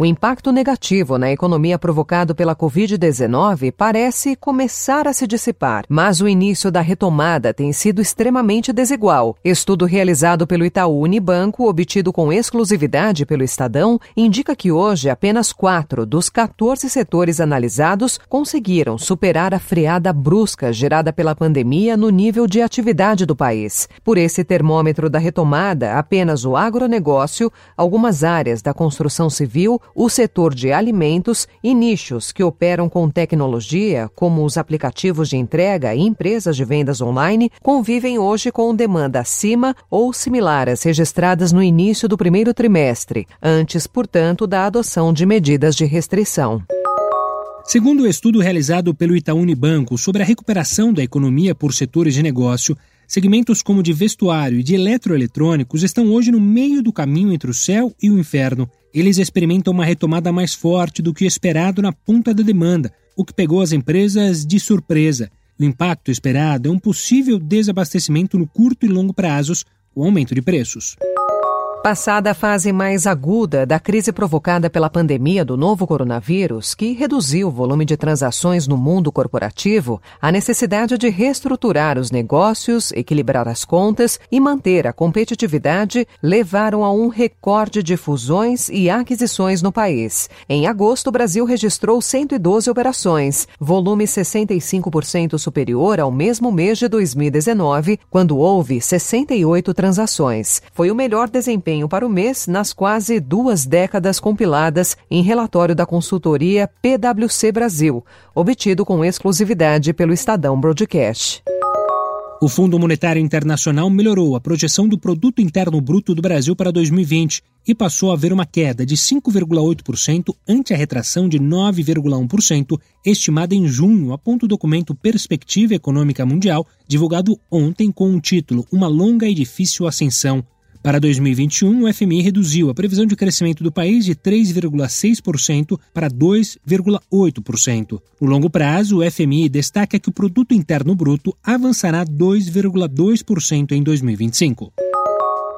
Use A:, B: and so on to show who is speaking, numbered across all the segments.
A: O impacto negativo na economia provocado pela Covid-19 parece começar a se dissipar, mas o início da retomada tem sido extremamente desigual. Estudo realizado pelo Itaú Unibanco, obtido com exclusividade pelo Estadão, indica que hoje apenas quatro dos 14 setores analisados conseguiram superar a freada brusca gerada pela pandemia no nível de atividade do país. Por esse termômetro da retomada, apenas o agronegócio, algumas áreas da construção civil, o setor de alimentos e nichos que operam com tecnologia, como os aplicativos de entrega e empresas de vendas online, convivem hoje com demanda acima ou similar às registradas no início do primeiro trimestre, antes, portanto, da adoção de medidas de restrição.
B: Segundo o estudo realizado pelo Itaú Unibanco sobre a recuperação da economia por setores de negócio, segmentos como de vestuário e de eletroeletrônicos estão hoje no meio do caminho entre o céu e o inferno. Eles experimentam uma retomada mais forte do que esperado na ponta da demanda, o que pegou as empresas de surpresa. O impacto esperado é um possível desabastecimento no curto e longo prazos, com aumento de preços.
A: Passada a fase mais aguda da crise provocada pela pandemia do novo coronavírus, que reduziu o volume de transações no mundo corporativo, a necessidade de reestruturar os negócios, equilibrar as contas e manter a competitividade levaram a um recorde de fusões e aquisições no país. Em agosto, o Brasil registrou 112 operações, volume 65% superior ao mesmo mês de 2019, quando houve 68 transações. Foi o melhor desempenho desempenho para o mês nas quase duas décadas compiladas em relatório da consultoria PwC Brasil, obtido com exclusividade pelo Estadão Broadcast.
B: O Fundo Monetário Internacional melhorou a projeção do Produto Interno Bruto do Brasil para 2020 e passou a haver uma queda de 5,8% ante a retração de 9,1% estimada em junho, aponta o documento Perspectiva Econômica Mundial, divulgado ontem com o título Uma Longa e Difícil Ascensão. Para 2021, o FMI reduziu a previsão de crescimento do país de 3,6% para 2,8%. No longo prazo, o FMI destaca que o produto interno bruto avançará 2,2% em 2025.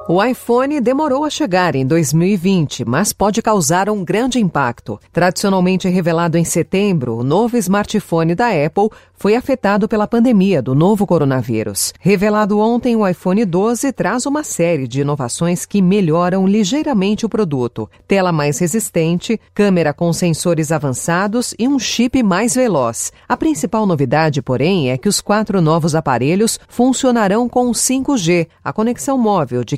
A: O iPhone demorou a chegar em 2020, mas pode causar um grande impacto. Tradicionalmente revelado em setembro, o novo smartphone da Apple foi afetado pela pandemia do novo coronavírus. Revelado ontem, o iPhone 12 traz uma série de inovações que melhoram ligeiramente o produto: tela mais resistente, câmera com sensores avançados e um chip mais veloz. A principal novidade, porém, é que os quatro novos aparelhos funcionarão com 5G, a conexão móvel de